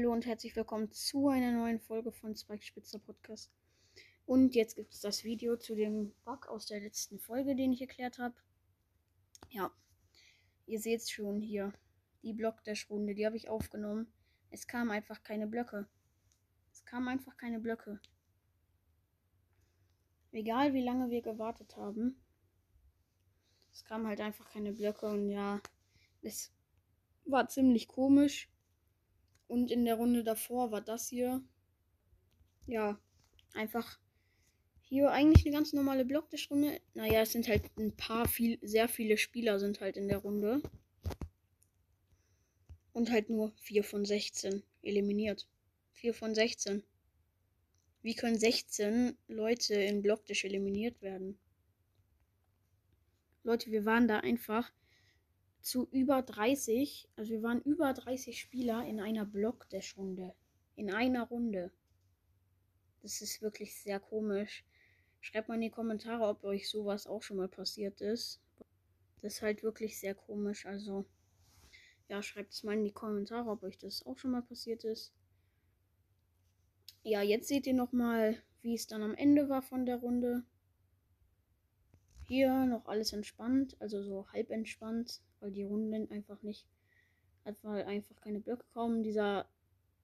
Hallo und herzlich willkommen zu einer neuen Folge von Spike Spitzer Podcast. Und jetzt gibt es das Video zu dem Bug aus der letzten Folge, den ich erklärt habe. Ja, ihr seht es schon hier. Die Blockdash-Runde, die habe ich aufgenommen. Es kamen einfach keine Blöcke. Es kamen einfach keine Blöcke. Egal wie lange wir gewartet haben. Es kamen halt einfach keine Blöcke und ja, es war ziemlich komisch. Und in der Runde davor war das hier. Ja, einfach hier eigentlich eine ganz normale Blockdash-Runde. Naja, es sind halt ein paar, viel, sehr viele Spieler sind halt in der Runde. Und halt nur 4 von 16 eliminiert. 4 von 16. Wie können 16 Leute in Blockdash eliminiert werden? Leute, wir waren da einfach zu über 30, also wir waren über 30 Spieler in einer Blockdash-Runde. In einer Runde. Das ist wirklich sehr komisch. Schreibt mal in die Kommentare, ob euch sowas auch schon mal passiert ist. Das ist halt wirklich sehr komisch. Also, ja, schreibt es mal in die Kommentare, ob euch das auch schon mal passiert ist. Ja, jetzt seht ihr nochmal, wie es dann am Ende war von der Runde. Hier noch alles entspannt, also so halb entspannt, weil die Runden einfach nicht, weil einfach keine Blöcke kommen. Dieser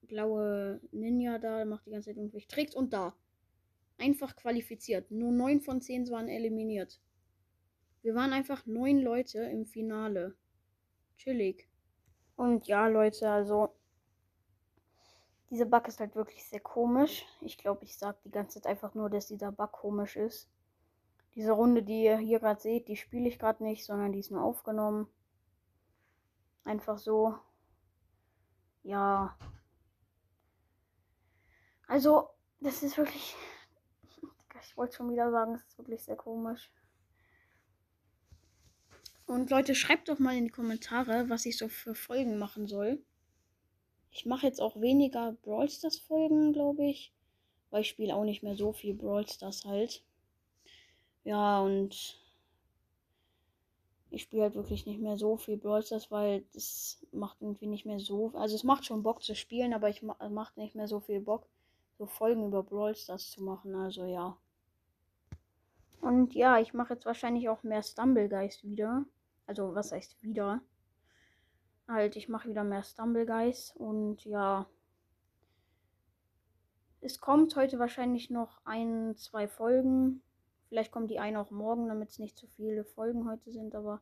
blaue Ninja da macht die ganze Zeit irgendwelche Tricks und da. Einfach qualifiziert. Nur 9 von 10 waren eliminiert. Wir waren einfach 9 Leute im Finale. Chillig. Und ja, Leute, also dieser Bug ist halt wirklich sehr komisch. Ich glaube, ich sage die ganze Zeit einfach nur, dass dieser Bug komisch ist. Diese Runde, die ihr hier gerade seht, die spiele ich gerade nicht, sondern die ist nur aufgenommen. Einfach so. Ja. Also, das ist wirklich. Ich wollte schon wieder sagen, es ist wirklich sehr komisch. Und Leute, schreibt doch mal in die Kommentare, was ich so für Folgen machen soll. Ich mache jetzt auch weniger Brawl Stars Folgen, glaube ich. Weil ich spiele auch nicht mehr so viel Brawl Stars halt. Ja, und ich spiele halt wirklich nicht mehr so viel Brawl Stars, weil das macht irgendwie nicht mehr so. Also es macht schon Bock zu spielen, aber ich ma macht nicht mehr so viel Bock, so Folgen über Brawl Stars zu machen. Also ja. Und ja, ich mache jetzt wahrscheinlich auch mehr Stumblegeist wieder. Also was heißt wieder? Halt, ich mache wieder mehr Stumblegeist und ja. Es kommt heute wahrscheinlich noch ein, zwei Folgen Vielleicht kommt die eine auch morgen, damit es nicht zu viele Folgen heute sind. Aber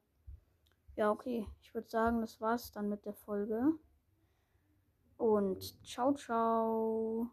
ja, okay. Ich würde sagen, das war's dann mit der Folge. Und ciao, ciao.